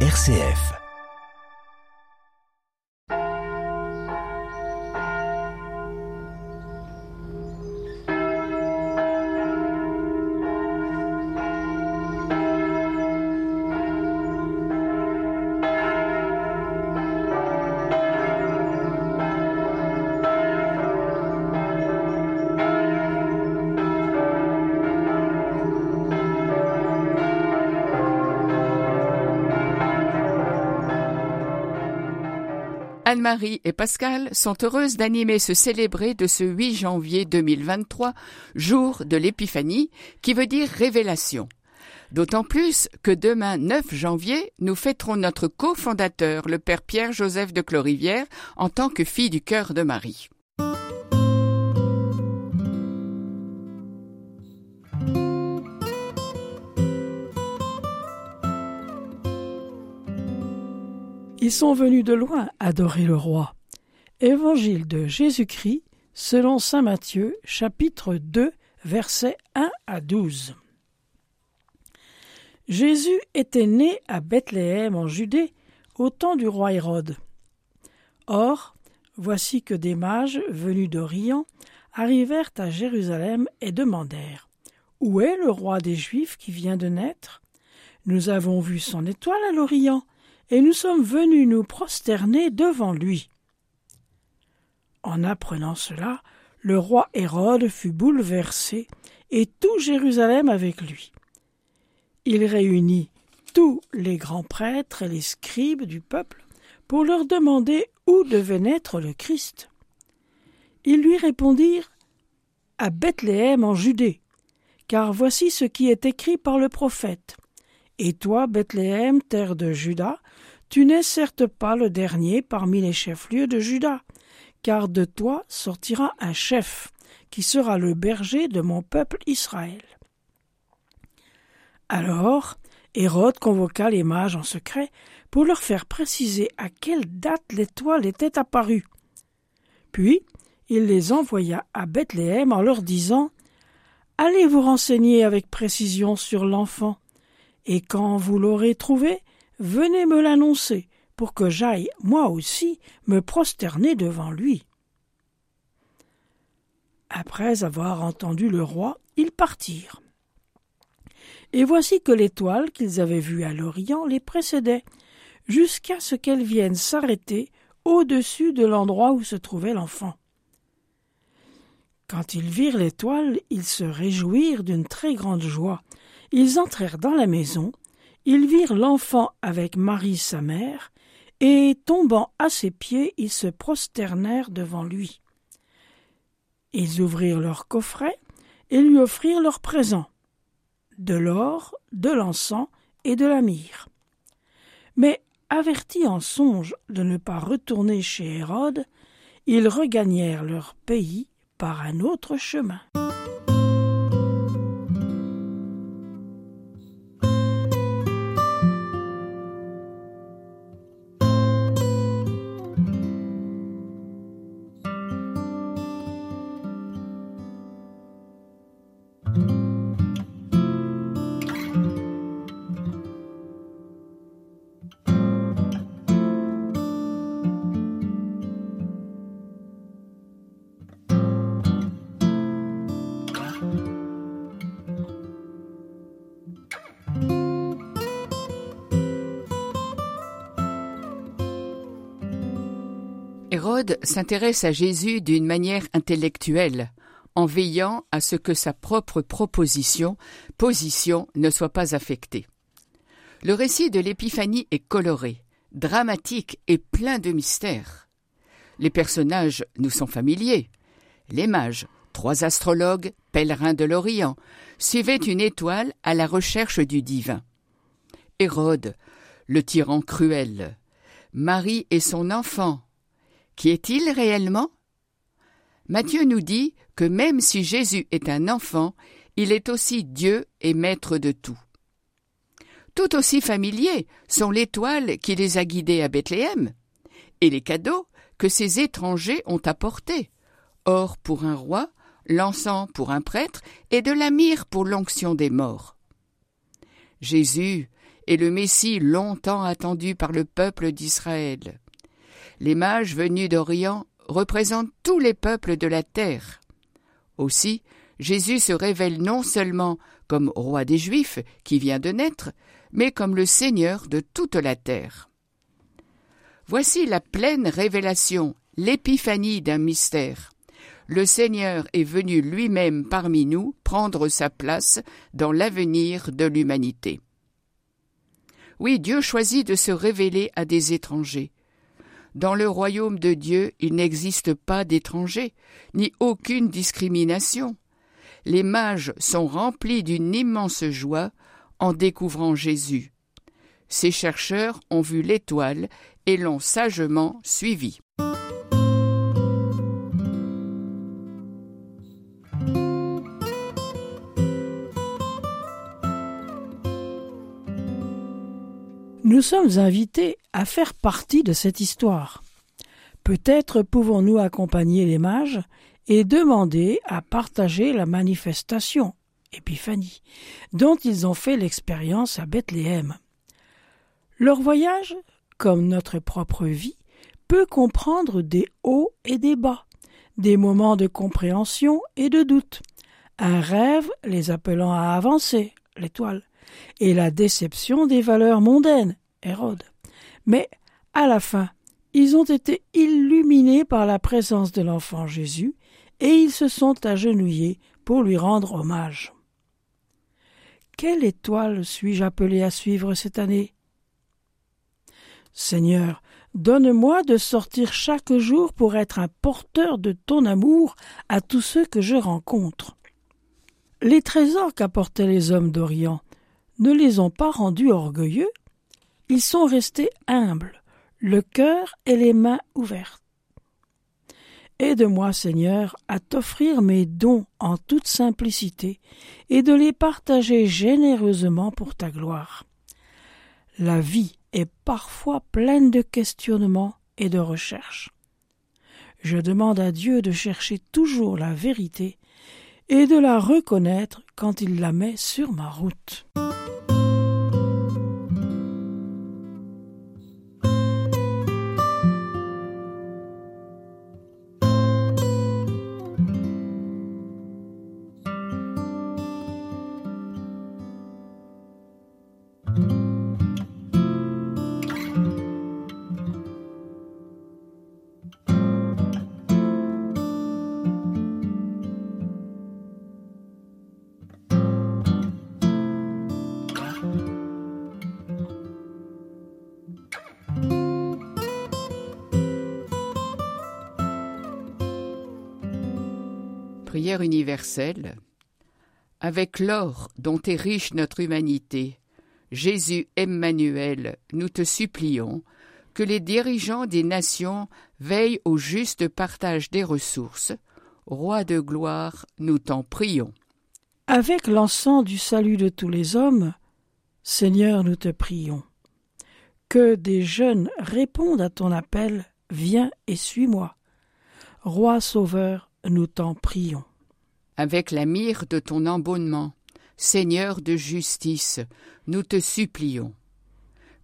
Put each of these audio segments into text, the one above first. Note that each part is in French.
RCF. Anne-Marie et Pascal sont heureuses d'animer ce célébré de ce 8 janvier 2023, jour de l'Épiphanie, qui veut dire révélation. D'autant plus que demain 9 janvier, nous fêterons notre cofondateur, le Père Pierre-Joseph de Clorivière, en tant que fille du cœur de Marie. Ils sont venus de loin adorer le roi. Évangile de Jésus-Christ selon saint Matthieu, chapitre 2, versets 1 à 12. Jésus était né à Bethléem en Judée au temps du roi Hérode. Or, voici que des mages venus d'Orient arrivèrent à Jérusalem et demandèrent Où est le roi des Juifs qui vient de naître? Nous avons vu son étoile à l'Orient et nous sommes venus nous prosterner devant lui. En apprenant cela, le roi Hérode fut bouleversé, et tout Jérusalem avec lui. Il réunit tous les grands prêtres et les scribes du peuple pour leur demander où devait naître le Christ. Ils lui répondirent À Bethléem en Judée, car voici ce qui est écrit par le prophète. Et toi, Bethléem, terre de Juda, tu n'es certes pas le dernier parmi les chefs-lieux de Juda, car de toi sortira un chef, qui sera le berger de mon peuple Israël. Alors Hérode convoqua les mages en secret pour leur faire préciser à quelle date l'étoile était apparue. Puis il les envoya à Bethléem en leur disant Allez vous renseigner avec précision sur l'enfant, et quand vous l'aurez trouvé, Venez me l'annoncer, pour que j'aille, moi aussi, me prosterner devant lui. Après avoir entendu le roi, ils partirent. Et voici que l'étoile qu'ils avaient vue à l'Orient les précédait, jusqu'à ce qu'elle vienne s'arrêter au-dessus de l'endroit où se trouvait l'enfant. Quand ils virent l'étoile, ils se réjouirent d'une très grande joie. Ils entrèrent dans la maison, ils virent l'enfant avec Marie sa mère, et tombant à ses pieds, ils se prosternèrent devant lui. Ils ouvrirent leur coffret et lui offrirent leurs présents de l'or, de l'encens et de la myrrhe. Mais avertis en songe de ne pas retourner chez Hérode, ils regagnèrent leur pays par un autre chemin. Hérode s'intéresse à Jésus d'une manière intellectuelle, en veillant à ce que sa propre proposition, position, ne soit pas affectée. Le récit de l'Épiphanie est coloré, dramatique et plein de mystères. Les personnages nous sont familiers. Les mages, trois astrologues, pèlerins de l'Orient, suivaient une étoile à la recherche du divin. Hérode, le tyran cruel, Marie et son enfant, qui est-il réellement? Matthieu nous dit que même si Jésus est un enfant, il est aussi Dieu et maître de tout. Tout aussi familiers sont l'étoile qui les a guidés à Bethléem et les cadeaux que ces étrangers ont apportés. Or pour un roi, l'encens pour un prêtre et de la myrrhe pour l'onction des morts. Jésus et le Messie longtemps attendu par le peuple d'Israël. Les mages venus d'Orient représentent tous les peuples de la terre. Aussi, Jésus se révèle non seulement comme roi des Juifs qui vient de naître, mais comme le Seigneur de toute la terre. Voici la pleine révélation, l'épiphanie d'un mystère. Le Seigneur est venu lui-même parmi nous prendre sa place dans l'avenir de l'humanité. Oui, Dieu choisit de se révéler à des étrangers. Dans le royaume de Dieu, il n'existe pas d'étrangers, ni aucune discrimination. Les mages sont remplis d'une immense joie en découvrant Jésus. Ces chercheurs ont vu l'étoile et l'ont sagement suivi. Nous sommes invités à faire partie de cette histoire. Peut-être pouvons-nous accompagner les mages et demander à partager la manifestation, Épiphanie, dont ils ont fait l'expérience à Bethléem. Leur voyage, comme notre propre vie, peut comprendre des hauts et des bas, des moments de compréhension et de doute, un rêve les appelant à avancer, l'étoile, et la déception des valeurs mondaines, Mais, à la fin, ils ont été illuminés par la présence de l'enfant Jésus, et ils se sont agenouillés pour lui rendre hommage. Quelle étoile suis-je appelé à suivre cette année? Seigneur, donne-moi de sortir chaque jour pour être un porteur de ton amour à tous ceux que je rencontre. Les trésors qu'apportaient les hommes d'Orient ne les ont pas rendus orgueilleux, ils sont restés humbles, le cœur et les mains ouvertes. Aide-moi, Seigneur, à t'offrir mes dons en toute simplicité et de les partager généreusement pour ta gloire. La vie est parfois pleine de questionnements et de recherches. Je demande à Dieu de chercher toujours la vérité et de la reconnaître quand il la met sur ma route. Prière universelle. Avec l'or dont est riche notre humanité, Jésus Emmanuel, nous te supplions que les dirigeants des nations veillent au juste partage des ressources. Roi de gloire, nous t'en prions. Avec l'encens du salut de tous les hommes, Seigneur, nous te prions. Que des jeunes répondent à ton appel, viens et suis-moi. Roi sauveur, nous t'en prions. Avec la myrrhe de ton embonnement, Seigneur de justice, nous te supplions.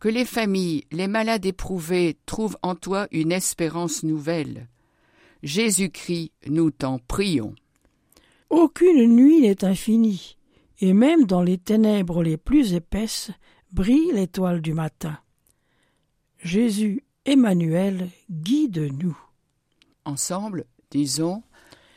Que les familles, les malades éprouvés trouvent en toi une espérance nouvelle. Jésus-Christ, nous t'en prions. Aucune nuit n'est infinie, et même dans les ténèbres les plus épaisses brille l'étoile du matin. Jésus Emmanuel, guide-nous. Ensemble, disons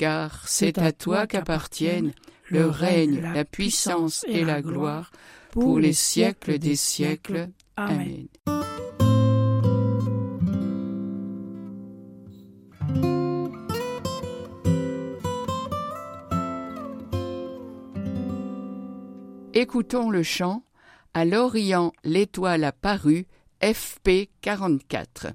car c'est à toi qu'appartiennent le règne, la puissance et la gloire pour les siècles des siècles. Amen. Écoutons le chant À l'Orient l'étoile a paru, FP44.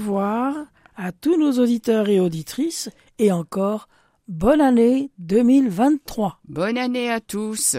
Revoir à tous nos auditeurs et auditrices et encore bonne année 2023. Bonne année à tous.